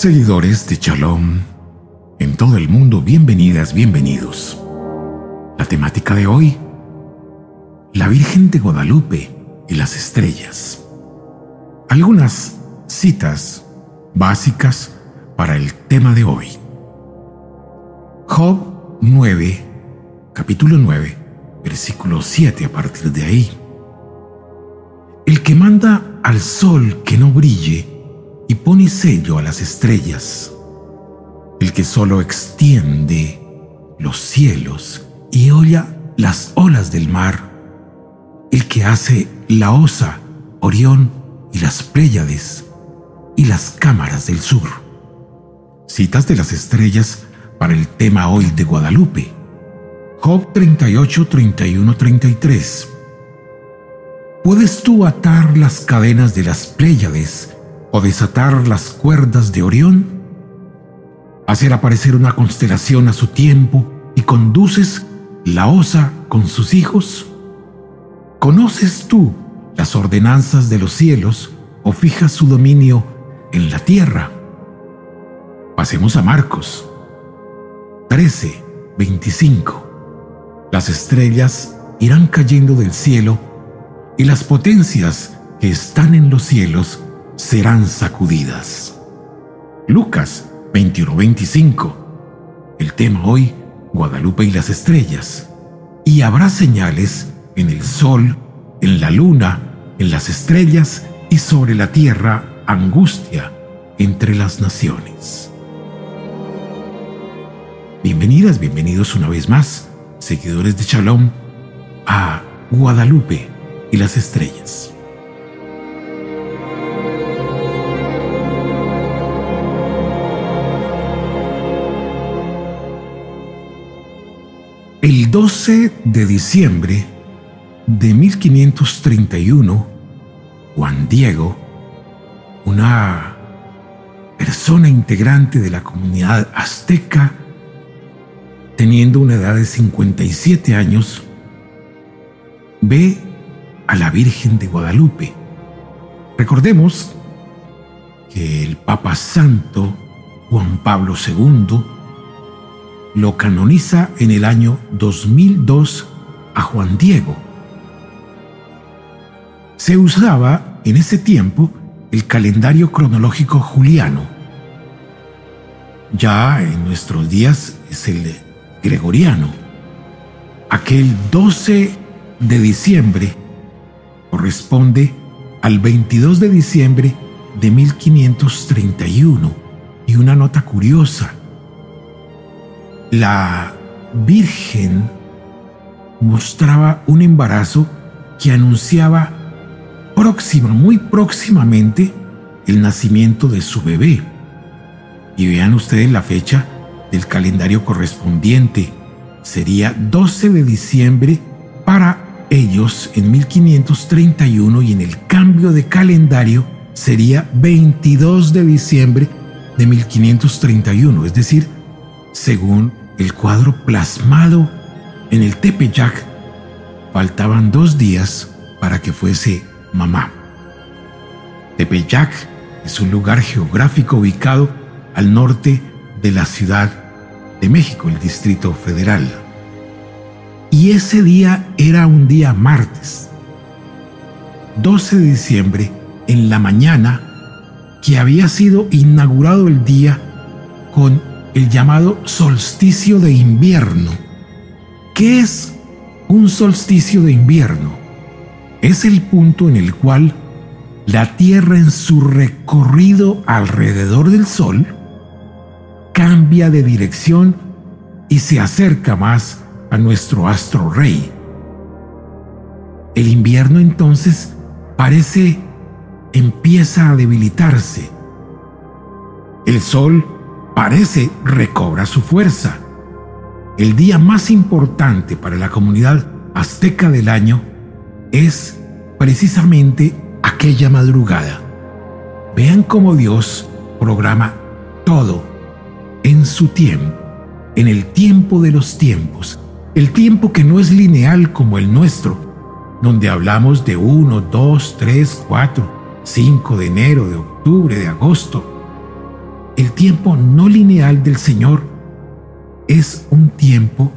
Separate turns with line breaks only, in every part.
Seguidores de Shalom, en todo el mundo, bienvenidas, bienvenidos. La temática de hoy, la Virgen de Guadalupe y las estrellas. Algunas citas básicas para el tema de hoy. Job 9, capítulo 9, versículo 7 a partir de ahí. El que manda al sol que no brille y pone sello a las estrellas, el que solo extiende los cielos y olla las olas del mar, el que hace la osa, Orión y las Pléyades y las cámaras del sur. Citas de las estrellas para el tema hoy de Guadalupe. Job 38, 31, 33. ¿Puedes tú atar las cadenas de las Pléyades o desatar las cuerdas de Orión? Hacer aparecer una constelación a su tiempo y conduces la osa con sus hijos? ¿Conoces tú las ordenanzas de los cielos o fijas su dominio en la tierra? Pasemos a Marcos 13, 25. Las estrellas irán cayendo del cielo y las potencias que están en los cielos serán sacudidas. Lucas 21-25. El tema hoy, Guadalupe y las estrellas. Y habrá señales en el sol, en la luna, en las estrellas y sobre la tierra angustia entre las naciones. Bienvenidas, bienvenidos una vez más, seguidores de Shalom, a Guadalupe y las estrellas. 12 de diciembre de 1531, Juan Diego, una persona integrante de la comunidad azteca, teniendo una edad de 57 años, ve a la Virgen de Guadalupe. Recordemos que el Papa Santo Juan Pablo II lo canoniza en el año 2002 a Juan Diego. Se usaba en ese tiempo el calendario cronológico juliano. Ya en nuestros días es el gregoriano. Aquel 12 de diciembre corresponde al 22 de diciembre de 1531. Y una nota curiosa, la Virgen mostraba un embarazo que anunciaba próxima, muy próximamente, el nacimiento de su bebé. Y vean ustedes la fecha del calendario correspondiente. Sería 12 de diciembre para ellos en 1531 y en el cambio de calendario sería 22 de diciembre de 1531, es decir, según el cuadro plasmado en el Tepeyac, faltaban dos días para que fuese mamá. Tepeyac es un lugar geográfico ubicado al norte de la Ciudad de México, el Distrito Federal. Y ese día era un día martes, 12 de diciembre, en la mañana, que había sido inaugurado el día con el llamado solsticio de invierno. ¿Qué es un solsticio de invierno? Es el punto en el cual la Tierra en su recorrido alrededor del Sol cambia de dirección y se acerca más a nuestro astro rey. El invierno entonces parece empieza a debilitarse. El sol parece recobra su fuerza. El día más importante para la comunidad azteca del año es precisamente aquella madrugada. Vean cómo Dios programa todo en su tiempo, en el tiempo de los tiempos, el tiempo que no es lineal como el nuestro, donde hablamos de 1, 2, 3, 4, 5 de enero, de octubre, de agosto, el tiempo no lineal del Señor es un tiempo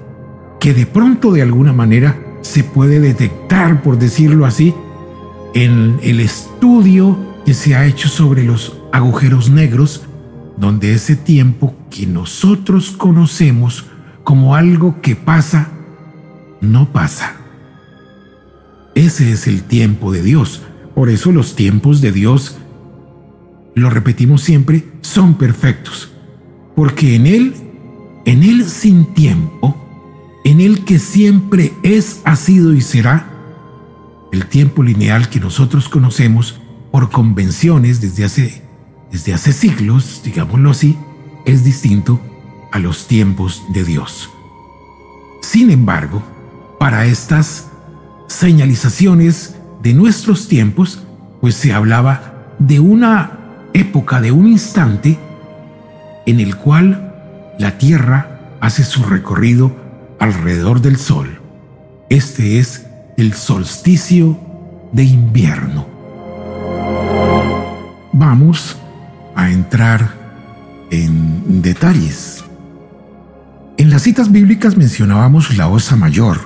que de pronto de alguna manera se puede detectar, por decirlo así, en el estudio que se ha hecho sobre los agujeros negros, donde ese tiempo que nosotros conocemos como algo que pasa, no pasa. Ese es el tiempo de Dios. Por eso los tiempos de Dios, lo repetimos siempre, son perfectos. Porque en Él, en Él sin tiempo, en Él que siempre es, ha sido y será, el tiempo lineal que nosotros conocemos por convenciones desde hace, desde hace siglos, digámoslo así, es distinto a los tiempos de Dios. Sin embargo, para estas señalizaciones de nuestros tiempos, pues se hablaba de una época, de un instante en el cual la Tierra hace su recorrido alrededor del Sol. Este es el solsticio de invierno. Vamos a entrar en detalles. En las citas bíblicas mencionábamos la Osa Mayor,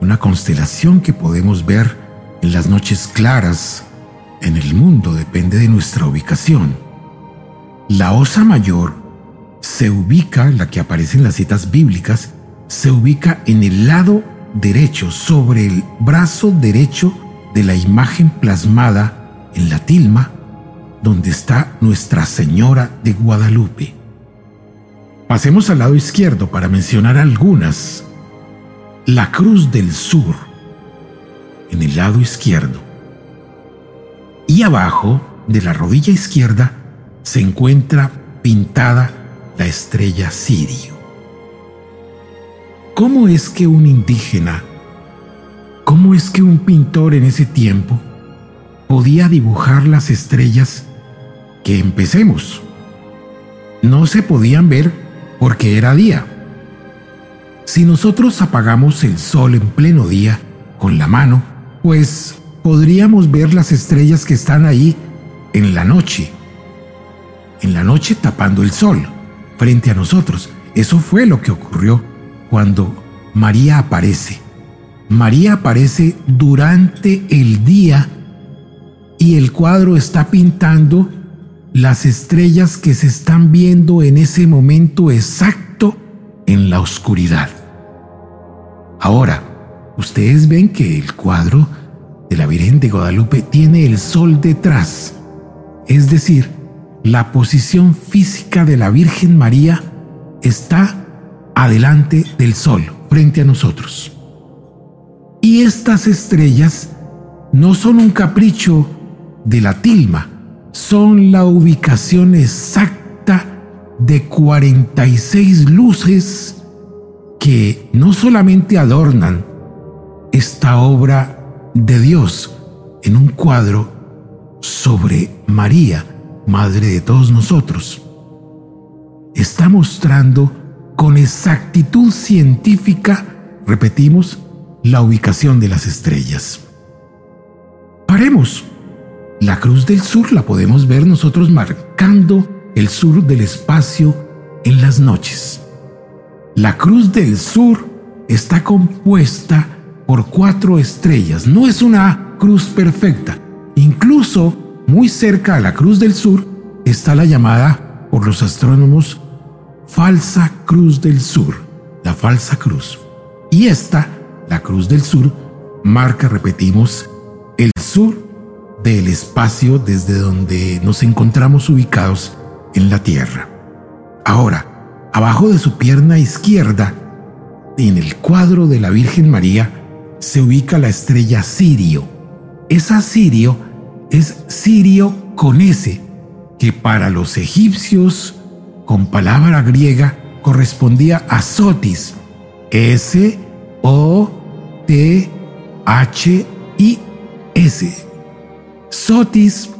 una constelación que podemos ver en las noches claras en el mundo, depende de nuestra ubicación. La Osa Mayor se ubica, la que aparece en las citas bíblicas, se ubica en el lado derecho, sobre el brazo derecho de la imagen plasmada en la tilma, donde está Nuestra Señora de Guadalupe. Pasemos al lado izquierdo para mencionar algunas. La Cruz del Sur, en el lado izquierdo. Abajo de la rodilla izquierda se encuentra pintada la estrella Sirio. ¿Cómo es que un indígena, cómo es que un pintor en ese tiempo podía dibujar las estrellas que empecemos? No se podían ver porque era día. Si nosotros apagamos el sol en pleno día con la mano, pues podríamos ver las estrellas que están ahí en la noche. En la noche tapando el sol frente a nosotros. Eso fue lo que ocurrió cuando María aparece. María aparece durante el día y el cuadro está pintando las estrellas que se están viendo en ese momento exacto en la oscuridad. Ahora, ustedes ven que el cuadro de la Virgen de Guadalupe tiene el sol detrás, es decir, la posición física de la Virgen María está adelante del sol, frente a nosotros. Y estas estrellas no son un capricho de la tilma, son la ubicación exacta de 46 luces que no solamente adornan esta obra de Dios en un cuadro sobre María, Madre de todos nosotros, está mostrando con exactitud científica, repetimos, la ubicación de las estrellas. Paremos. La cruz del sur la podemos ver nosotros marcando el sur del espacio en las noches. La cruz del sur está compuesta por cuatro estrellas. No es una cruz perfecta. Incluso muy cerca a la cruz del sur está la llamada por los astrónomos falsa cruz del sur, la falsa cruz. Y esta, la cruz del sur, marca, repetimos, el sur del espacio desde donde nos encontramos ubicados en la Tierra. Ahora, abajo de su pierna izquierda, en el cuadro de la Virgen María, se ubica la estrella Sirio. Esa Sirio es Sirio con S, que para los egipcios con palabra griega correspondía a Sotis, S O T H I S. Sotis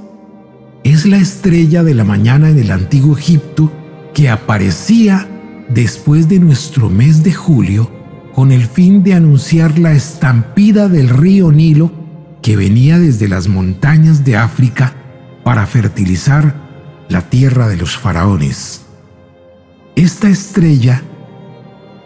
es la estrella de la mañana en el antiguo Egipto que aparecía después de nuestro mes de julio con el fin de anunciar la estampida del río Nilo que venía desde las montañas de África para fertilizar la tierra de los faraones. Esta estrella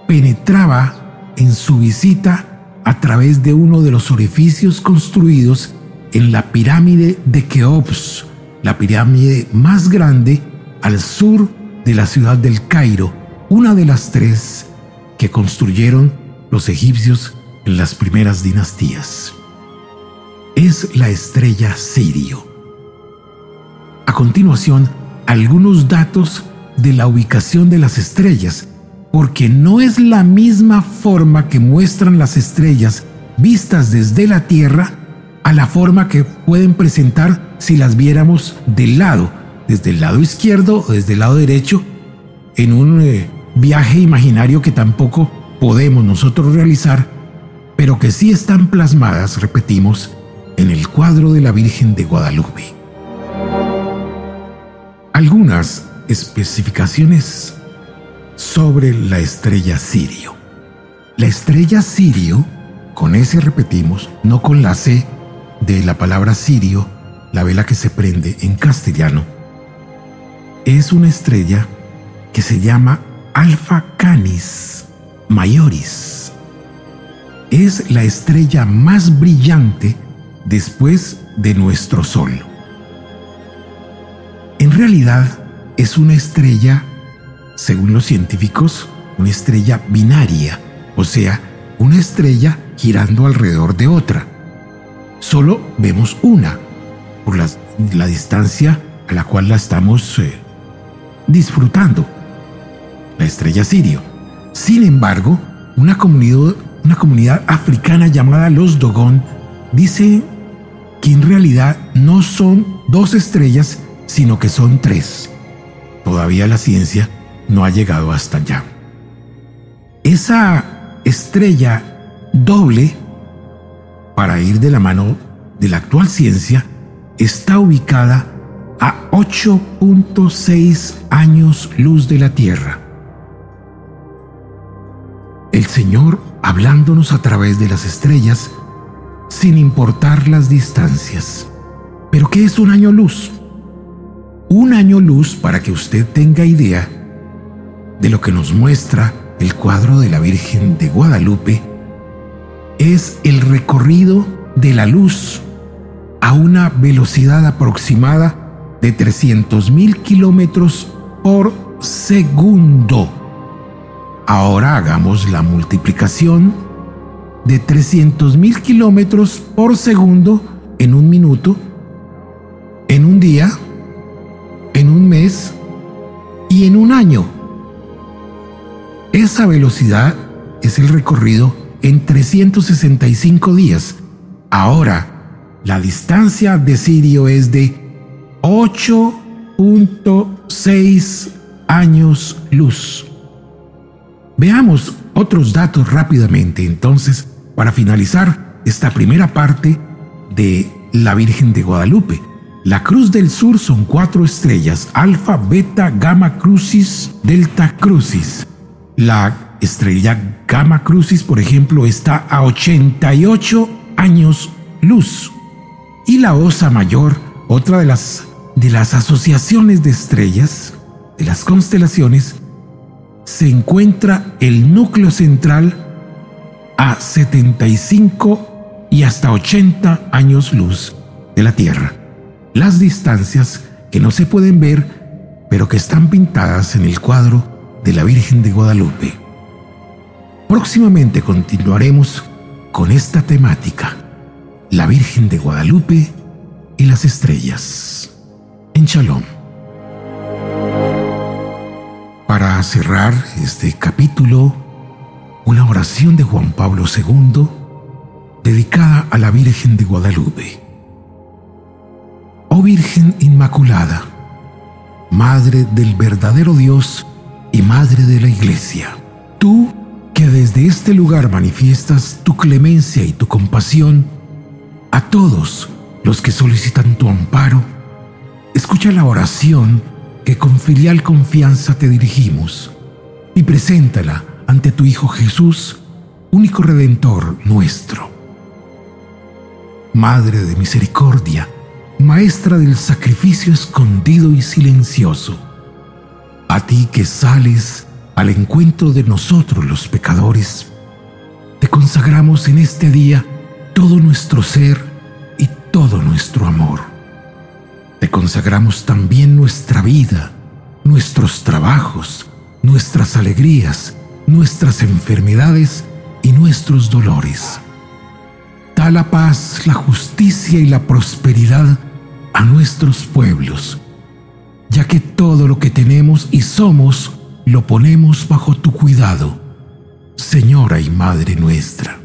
penetraba en su visita a través de uno de los orificios construidos en la pirámide de Keops, la pirámide más grande al sur de la ciudad del Cairo, una de las tres que construyeron los egipcios en las primeras dinastías. Es la estrella Sirio. A continuación, algunos datos de la ubicación de las estrellas, porque no es la misma forma que muestran las estrellas vistas desde la Tierra a la forma que pueden presentar si las viéramos del lado, desde el lado izquierdo o desde el lado derecho, en un eh, viaje imaginario que tampoco podemos nosotros realizar, pero que sí están plasmadas, repetimos, en el cuadro de la Virgen de Guadalupe. Algunas especificaciones sobre la estrella Sirio. La estrella Sirio, con S repetimos, no con la C de la palabra Sirio, la vela que se prende en castellano, es una estrella que se llama Alpha Canis Majoris. Es la estrella más brillante después de nuestro Sol. En realidad es una estrella, según los científicos, una estrella binaria, o sea, una estrella girando alrededor de otra. Solo vemos una, por la, distancia a la cual la estamos eh, disfrutando, la estrella Sirio. Sin embargo, una comunidad, una comunidad africana llamada los Dogon dice que en realidad no son dos estrellas, sino que son tres. Todavía la ciencia no ha llegado hasta allá. Esa estrella doble, para ir de la mano de la actual ciencia, está ubicada a 8.6 años luz de la Tierra. Señor, hablándonos a través de las estrellas, sin importar las distancias. ¿Pero qué es un año luz? Un año luz, para que usted tenga idea de lo que nos muestra el cuadro de la Virgen de Guadalupe, es el recorrido de la luz a una velocidad aproximada de 300.000 kilómetros por segundo. Ahora hagamos la multiplicación de 300.000 kilómetros por segundo en un minuto, en un día, en un mes y en un año. Esa velocidad es el recorrido en 365 días. Ahora, la distancia de Sirio es de 8.6 años luz. Veamos otros datos rápidamente entonces para finalizar esta primera parte de la Virgen de Guadalupe. La Cruz del Sur son cuatro estrellas, alfa, beta, gamma crucis, delta crucis. La estrella gamma crucis, por ejemplo, está a 88 años luz. Y la Osa Mayor, otra de las de las asociaciones de estrellas, de las constelaciones, se encuentra el núcleo central a 75 y hasta 80 años luz de la Tierra. Las distancias que no se pueden ver, pero que están pintadas en el cuadro de la Virgen de Guadalupe. Próximamente continuaremos con esta temática, la Virgen de Guadalupe y las estrellas en Shalom. Para cerrar este capítulo, una oración de Juan Pablo II dedicada a la Virgen de Guadalupe. Oh Virgen Inmaculada, Madre del verdadero Dios y Madre de la Iglesia, tú que desde este lugar manifiestas tu clemencia y tu compasión a todos los que solicitan tu amparo, Escucha la oración que con filial confianza te dirigimos y preséntala ante tu Hijo Jesús, único Redentor nuestro. Madre de misericordia, Maestra del sacrificio escondido y silencioso, a ti que sales al encuentro de nosotros los pecadores, te consagramos en este día todo nuestro ser y todo nuestro amor. Consagramos también nuestra vida, nuestros trabajos, nuestras alegrías, nuestras enfermedades y nuestros dolores. Da la paz, la justicia y la prosperidad a nuestros pueblos, ya que todo lo que tenemos y somos lo ponemos bajo tu cuidado, Señora y Madre nuestra.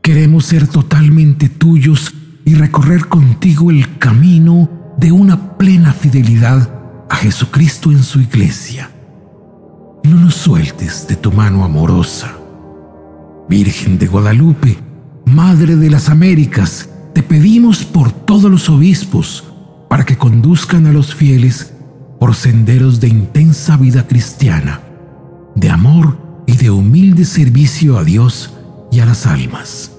Queremos ser totalmente tuyos y recorrer contigo el camino de una plena fidelidad a Jesucristo en su iglesia. No nos sueltes de tu mano amorosa. Virgen de Guadalupe, Madre de las Américas, te pedimos por todos los obispos para que conduzcan a los fieles por senderos de intensa vida cristiana, de amor y de humilde servicio a Dios y a las almas.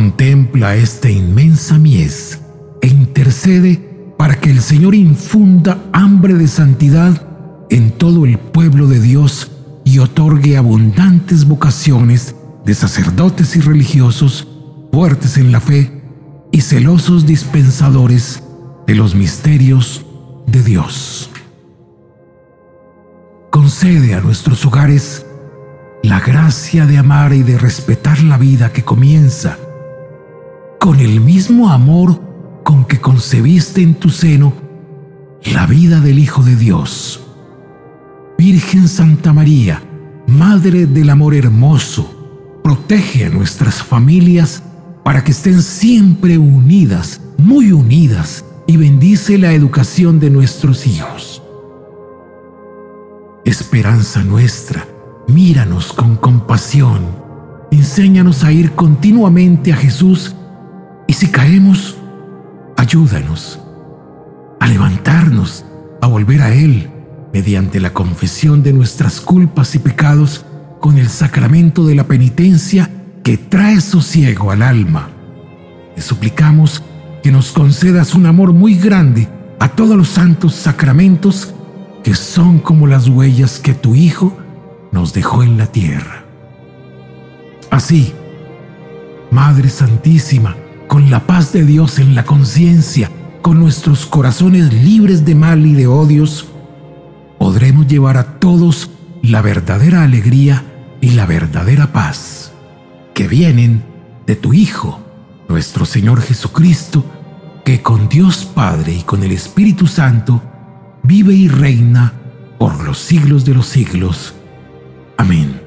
Contempla esta inmensa mies e intercede para que el Señor infunda hambre de santidad en todo el pueblo de Dios y otorgue abundantes vocaciones de sacerdotes y religiosos fuertes en la fe y celosos dispensadores de los misterios de Dios. Concede a nuestros hogares la gracia de amar y de respetar la vida que comienza con el mismo amor con que concebiste en tu seno la vida del Hijo de Dios. Virgen Santa María, Madre del Amor Hermoso, protege a nuestras familias para que estén siempre unidas, muy unidas, y bendice la educación de nuestros hijos. Esperanza nuestra, míranos con compasión, enséñanos a ir continuamente a Jesús y si caemos, ayúdanos a levantarnos, a volver a Él mediante la confesión de nuestras culpas y pecados con el sacramento de la penitencia que trae sosiego al alma. Te suplicamos que nos concedas un amor muy grande a todos los santos sacramentos que son como las huellas que tu Hijo nos dejó en la tierra. Así, Madre Santísima, con la paz de Dios en la conciencia, con nuestros corazones libres de mal y de odios, podremos llevar a todos la verdadera alegría y la verdadera paz que vienen de tu Hijo, nuestro Señor Jesucristo, que con Dios Padre y con el Espíritu Santo vive y reina por los siglos de los siglos. Amén.